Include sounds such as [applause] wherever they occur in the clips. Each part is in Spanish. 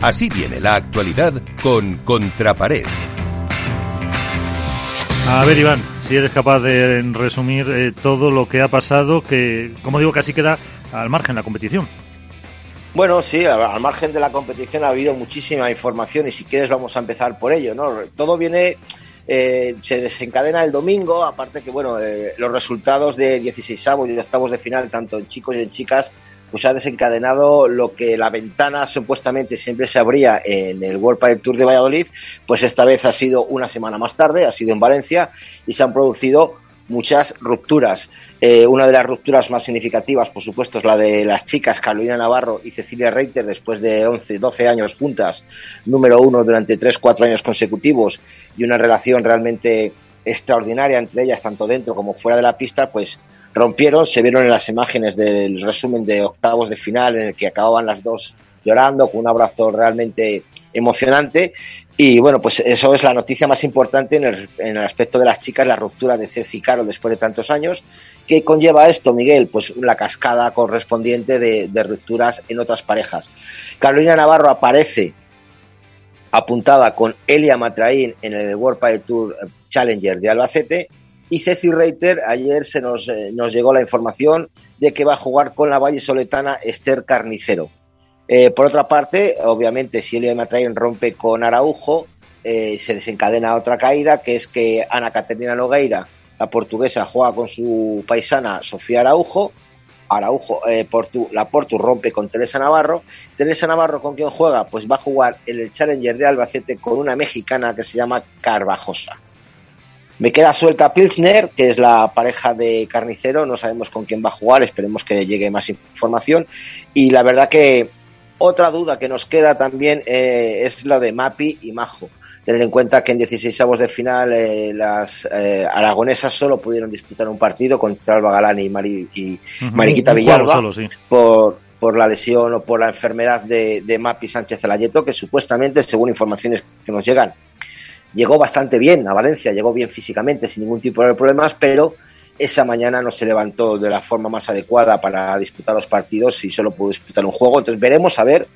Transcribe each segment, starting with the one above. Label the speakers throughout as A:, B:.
A: Así viene la actualidad con Contrapared.
B: A ver, Iván, si eres capaz de resumir eh, todo lo que ha pasado, que, como digo, casi queda al margen de la competición.
C: Bueno, sí, al margen de la competición ha habido muchísima información y si quieres vamos a empezar por ello, ¿no? Todo viene, eh, se desencadena el domingo, aparte que, bueno, eh, los resultados de 16 avos y octavos de final, tanto en chicos y en chicas, pues ha desencadenado lo que la ventana supuestamente siempre se abría en el World Padel Tour de Valladolid, pues esta vez ha sido una semana más tarde, ha sido en Valencia y se han producido muchas rupturas. Eh, una de las rupturas más significativas, por supuesto, es la de las chicas Carolina Navarro y Cecilia Reiter, después de 11, 12 años juntas, número uno durante 3, 4 años consecutivos y una relación realmente extraordinaria entre ellas, tanto dentro como fuera de la pista, pues rompieron, se vieron en las imágenes del resumen de octavos de final en el que acababan las dos llorando con un abrazo realmente emocionante y bueno, pues eso es la noticia más importante en el, aspecto de las chicas, la ruptura de Ceci y Caro después de tantos años. ¿Qué conlleva esto, Miguel? Pues la cascada correspondiente de, rupturas en otras parejas. Carolina Navarro aparece apuntada con Elia Matraín en el World Padel Tour Challenger de Albacete y Ceci Reiter, ayer se nos, eh, nos llegó la información de que va a jugar con la Valle Soletana Esther Carnicero. Eh, por otra parte, obviamente, si Elia Matrain rompe con Araujo, eh, se desencadena otra caída, que es que Ana Caterina Nogueira, la portuguesa, juega con su paisana Sofía Araujo. Araujo, la Portu rompe con Teresa Navarro. Teresa Navarro, ¿con quién juega? Pues va a jugar en el Challenger de Albacete con una mexicana que se llama Carvajosa. Me queda suelta Pilsner, que es la pareja de Carnicero, no sabemos con quién va a jugar, esperemos que llegue más información. Y la verdad que otra duda que nos queda también eh, es lo de Mapi y Majo. Tener en cuenta que en 16 avos de final eh, las eh, aragonesas solo pudieron disputar un partido contra Alba Galán y, Mariquita Villalba por, por la lesión o por la enfermedad de, de Mapi Sánchez Alayeto, que supuestamente, según informaciones que nos llegan, llegó bastante bien a Valencia, llegó bien físicamente, sin ningún tipo de problemas, pero esa mañana no se levantó de la forma más adecuada para disputar los partidos y solo pudo disputar un juego. Entonces veremos a ver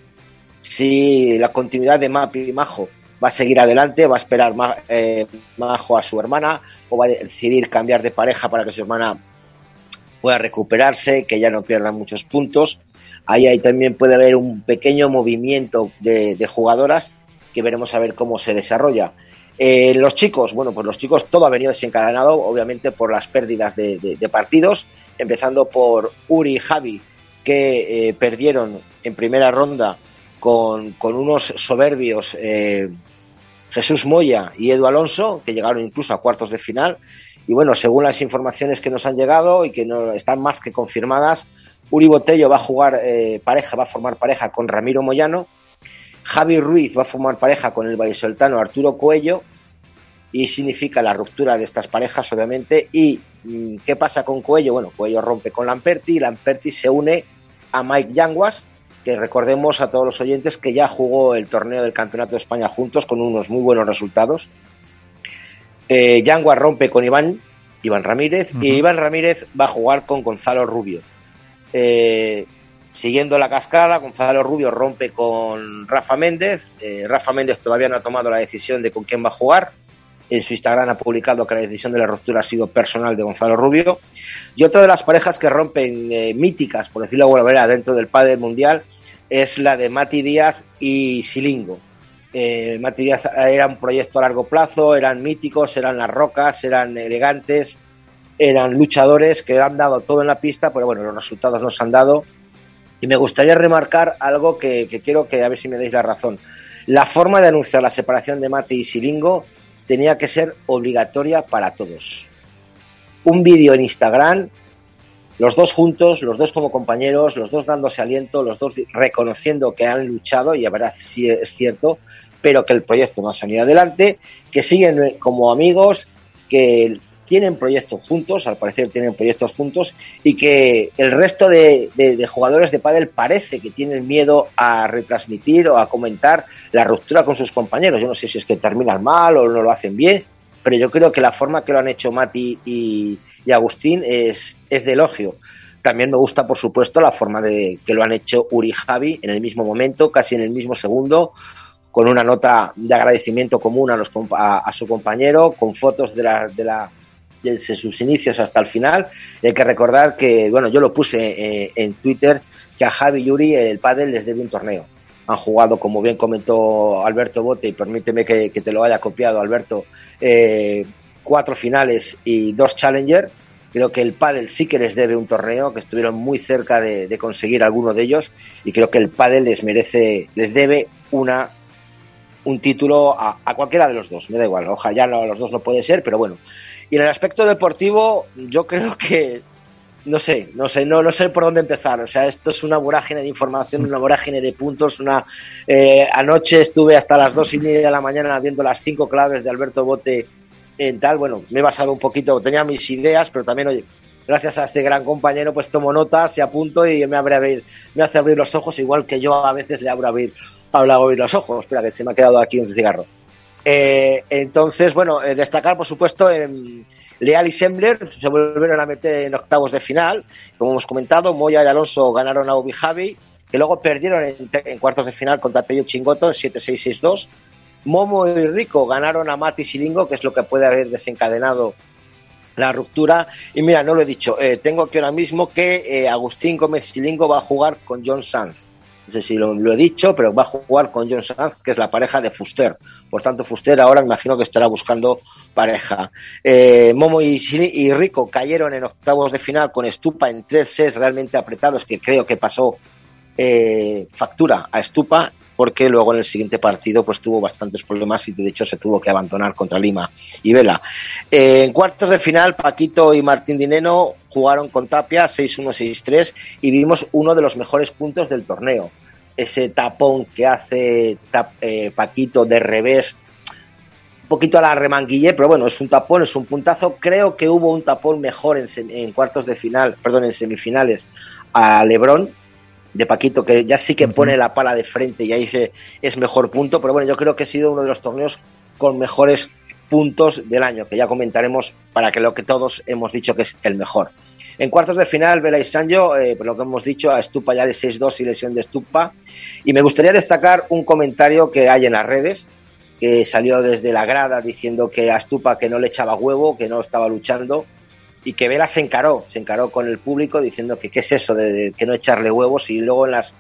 C: si la continuidad de Mapi y Majo va a seguir adelante, va a esperar eh, Majo a su hermana o va a decidir cambiar de pareja para que su hermana pueda recuperarse, que ya no pierda muchos puntos. Ahí, ahí también puede haber un pequeño movimiento de jugadoras que veremos a ver cómo se desarrolla. Eh, los chicos, bueno, pues los chicos todo ha venido desencadenado, obviamente, por las pérdidas de, partidos, empezando por Uri y Javi, que eh, perdieron en primera ronda con, unos soberbios eh, Jesús Moya y Edu Alonso, que llegaron incluso a cuartos de final. Y bueno, según las informaciones que nos han llegado y que no están más que confirmadas, Uri Botello va a jugar pareja, va a formar pareja con Ramiro Moyano Javi Ruiz va a formar pareja con el vallisoltano Arturo Coello y significa la ruptura de estas parejas, obviamente. ¿Y mm, qué pasa con Coello? Bueno, Coello rompe con Lamperti y Lamperti se une a Mike Yanguas, que recordemos a todos los oyentes que ya jugó el torneo del Campeonato de España juntos con unos muy buenos resultados. Eh, Yanguas rompe con Iván, Iván Ramírez, y Iván Ramírez va a jugar con Gonzalo Rubio. Eh, Siguiendo la cascada, Gonzalo Rubio rompe con Rafa Méndez. Eh, Rafa Méndez todavía no ha tomado la decisión de con quién va a jugar. En su Instagram ha publicado que la decisión de la ruptura ha sido personal de Gonzalo Rubio. Y otra de las parejas que rompen eh, míticas, por decirlo de alguna manera, dentro del padre mundial es la de Mati Díaz y Silingo. Eh, Mati Díaz era un proyecto a largo plazo, eran míticos, eran las rocas, eran elegantes, eran luchadores que han dado todo en la pista, pero bueno, los resultados no se han dado y me gustaría remarcar algo que, quiero que a ver si me deis la razón. La forma de anunciar la separación de Mati y Silingo tenía que ser obligatoria para todos. Un vídeo en Instagram, los dos juntos, los dos como compañeros, los dos dándose aliento, los dos reconociendo que han luchado, y a verdad sí es cierto, pero que el proyecto no ha salido adelante, que siguen como amigos, que tienen proyectos juntos, al parecer tienen proyectos juntos, y que el resto de, jugadores de pádel parece que tienen miedo a retransmitir o a comentar la ruptura con sus compañeros. Yo no sé si es que terminan mal o no lo hacen bien, pero yo creo que la forma que lo han hecho Mati y, Agustín es, es de elogio. También me gusta, por supuesto, la forma de que lo han hecho Uri Javi en el mismo momento, casi en el mismo segundo, con una nota de agradecimiento común a, los, a, su compañero, con fotos de la, de la desde sus inicios hasta el final. Hay que recordar que, bueno, yo lo puse eh, en Twitter, que a Javi y Yuri el pádel les debe un torneo. Han jugado, como bien comentó Alberto Bote, y permíteme que, te lo haya copiado, Alberto, eh, cuatro finales y dos challenger. Creo que el pádel sí que les debe un torneo, que estuvieron muy cerca de, conseguir alguno de ellos, y creo que el pádel les merece, les debe una un título a, cualquiera de los dos, me da igual, ojalá ya no, los dos no puede ser, pero bueno. Y en el aspecto deportivo, yo creo que no sé, no sé, no, no sé por dónde empezar. O sea, esto es una vorágine de información, una vorágine de puntos. Una eh, anoche estuve hasta las dos y media de la mañana viendo las cinco claves de Alberto Bote en tal. Bueno, me he basado un poquito, tenía mis ideas, pero también, oye, gracias a este gran compañero, pues tomo notas y apunto y me, abre me hace abrir los ojos, igual que yo a veces le abro abrir hablado hoy los ojos. Espera, que se me ha quedado aquí un cigarro. Eh, entonces, bueno, eh, destacar, por supuesto, en Leal y Sembler se volvieron a meter en octavos de final. Como hemos comentado, Moya y Alonso ganaron a Obi Javi, que luego perdieron en, cuartos de final contra Tello Chingoto en 7-6-6-2. Momo y Rico ganaron a Mati Silingo, que es lo que puede haber desencadenado la ruptura. Y mira, no lo he dicho, eh, tengo que ahora mismo que Agustín Gómez Silingo va a jugar con John Sanz no sé si lo, he dicho, pero va a jugar con John Sanz, que es la pareja de Fuster. Por tanto, Fuster ahora imagino que estará buscando pareja. Eh, Momo y, y, Rico cayeron en octavos de final con Estupa en tres sets realmente apretados, que creo que pasó eh, factura a Estupa porque luego en el siguiente partido pues tuvo bastantes problemas y de hecho se tuvo que abandonar contra Lima y Vela. Eh, en cuartos de final, Paquito y Martín Dineno jugaron con Tapia 6-1, 6-3 y vimos uno de los mejores puntos del torneo. Ese tapón que hace eh, Paquito de revés, un poquito a la remanguille, pero bueno, es un tapón, es un puntazo. Creo que hubo un tapón mejor en, en cuartos de final, perdón, en semifinales a Lebron, de Paquito, que ya sí que pone la pala de frente y ahí se, es mejor punto, pero bueno, yo creo que ha sido uno de los torneos con mejores puntos del año, que ya comentaremos para que lo que todos hemos dicho que es el mejor. En cuartos de final, Vela y Sancho, eh, por lo que hemos dicho, a Estupa ya de 6-2 y lesión de Estupa. Y me gustaría destacar un comentario que hay en las redes, que salió desde la grada diciendo que a Estupa que no le echaba huevo, que no estaba luchando y que Vela se encaró, se encaró con el público diciendo que qué es eso de, que no echarle huevos y luego en las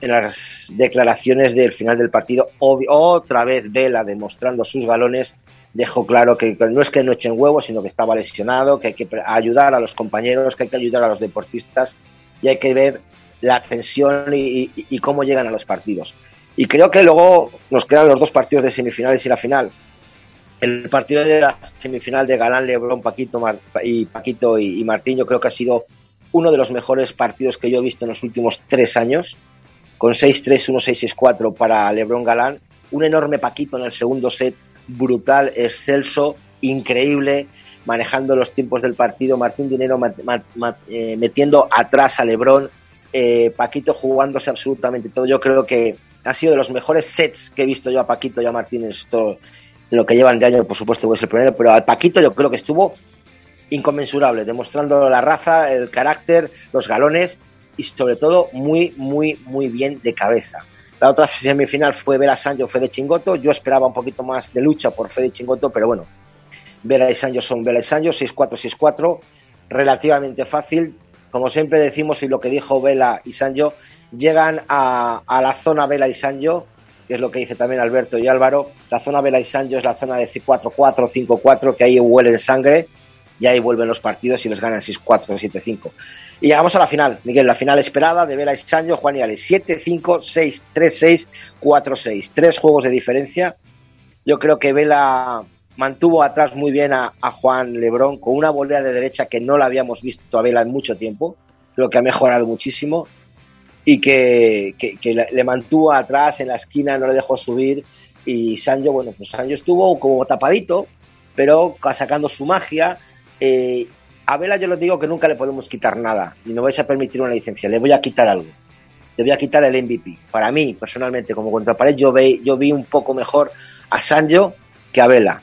C: en las declaraciones del final del partido otra vez Vela demostrando sus galones dejó claro que, no es que no echen huevos sino que estaba lesionado que hay que ayudar a los compañeros que hay que ayudar a los deportistas y hay que ver la tensión y cómo llegan a los partidos. Y creo que luego nos quedan los dos partidos de semifinales y la final. El partido de la semifinal de Galán, Lebrón, Paquito y Paquito y, Martín, yo creo que ha sido uno de los mejores partidos que yo he visto en los últimos tres años, con 6-3, 1-6, 6-4 para Lebrón Galán, un enorme Paquito en el segundo set, brutal, excelso, increíble, manejando los tiempos del partido, Martín Dinero eh, metiendo atrás a Lebrón, eh, Paquito jugándose absolutamente todo. Yo creo que ha sido de los mejores sets que he visto yo a Paquito y a Martín en esto, lo que llevan de año, por supuesto, es el primero, pero al Paquito yo creo que estuvo inconmensurable, demostrando la raza, el carácter, los galones y sobre todo muy, muy, muy bien de cabeza. La otra semifinal fue Vera Sancho, Fede Chingoto. Yo esperaba un poquito más de lucha por Fede Chingoto, pero bueno, Vera y Sancho son Vera y Sancho, 6-4, 6-4, relativamente fácil. Como siempre decimos, y lo que dijo Vela y Sancho, llegan a, la zona Vela y Sancho que es lo que dice también Alberto y Álvaro. La zona Vela y Sancho es la zona de 4-4, 5-4, que ahí huele sangre y ahí vuelven los partidos y les ganan 6-4, 7-5. Y llegamos a la final, Miguel, la final esperada de Vela y Sancho, Juan y Ale, 7-5, 6-3-6, 4-6. Tres juegos de diferencia. Yo creo que Vela mantuvo atrás muy bien a, Juan Lebrón con una volea de derecha que no la habíamos visto a Vela en mucho tiempo. Creo que ha mejorado muchísimo y que, le mantuvo atrás en la esquina, no le dejó subir. Y Sancho, bueno, pues Sancho estuvo como tapadito, pero sacando su magia. Eh, a Vela yo les digo que nunca le podemos quitar nada y no vais a permitir una licencia. Le voy a quitar algo. Le voy a quitar el MVP. Para mí, personalmente, como contrapared, yo vi, yo vi un poco mejor a Sancho que a Vela.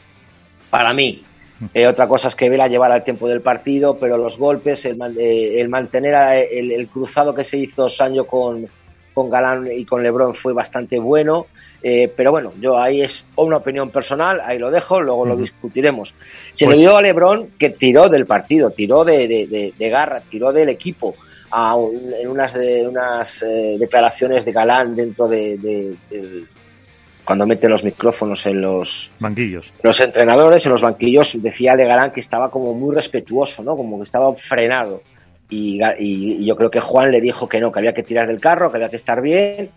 C: Para mí. [laughs] Eh, otra cosa es que Vela llevara el tiempo del partido, pero los golpes, el, eh, el mantener el, el, cruzado que se hizo Sancho con, con Galán y con Lebron fue bastante bueno. Eh, pero bueno, yo ahí es una opinión personal, ahí lo dejo, luego lo discutiremos. Se pues... le vio a Lebron que tiró del partido, tiró de, de, de, garra, tiró del equipo. A en unas, de, unas eh, declaraciones de Galán dentro de, cuando mete los micrófonos en los
B: banquillos.
C: Los entrenadores en los banquillos decía de Galán que estaba como muy respetuoso, ¿no? Como que estaba frenado. Y, y, yo creo que Juan le dijo que no, que había que tirar del carro, que había que estar bien.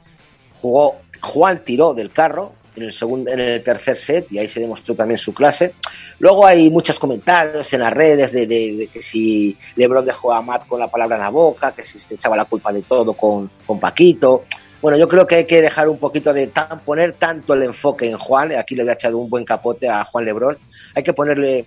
C: Jugó, Juan tiró del carro en el segundo, en el tercer set y ahí se demostró también su clase. Luego hay muchos comentarios en las redes de, de, de que si LeBron dejó a Matt con la palabra en la boca, que si se echaba la culpa de todo con, con Paquito. Bueno, yo creo que hay que dejar un poquito de tan, poner tanto el enfoque en Juan. Aquí le voy a echar un buen capote a Juan Lebrón. Hay que ponerle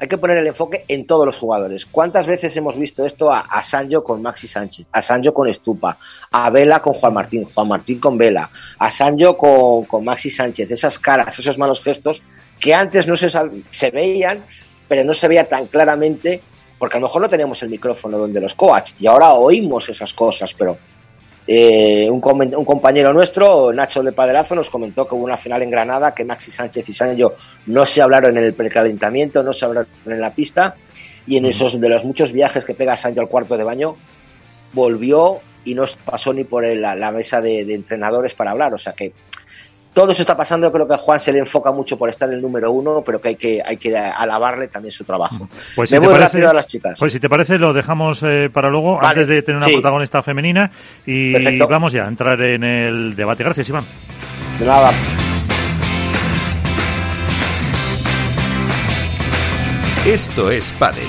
C: hay que poner el enfoque en todos los jugadores. ¿Cuántas veces hemos visto esto a, a Sancho con Maxi Sánchez, a Sancho con Estupa, a Vela con Juan Martín, Juan Martín con Vela, a Sancho con, con Maxi Sánchez? Esas caras, esos malos gestos que antes no se, se veían, pero no se veía tan claramente porque a lo mejor no teníamos el micrófono donde los coach y ahora oímos esas cosas, pero eh, un, un, compañero nuestro, Nacho de Paderazo, nos comentó que hubo una final en Granada, que Maxi Sánchez y Sancho no se hablaron en el precalentamiento, no se hablaron en la pista, y en esos de los muchos viajes que pega Sancho al cuarto de baño, volvió y no pasó ni por la, mesa de, de, entrenadores para hablar. O sea que todo eso está pasando. Yo creo que a Juan se le enfoca mucho por estar en el número uno, pero que hay que, hay que alabarle también su trabajo.
B: Pues si
C: Me
B: te
C: voy
B: parece,
C: rápido a las chicas.
B: Pues si te parece, lo dejamos eh, para luego,
C: Vale,
B: antes de tener una
C: sí.
B: protagonista femenina. Y
C: Perfecto.
B: vamos ya a entrar en el debate. Gracias, Iván.
C: De nada.
A: Esto es Padel.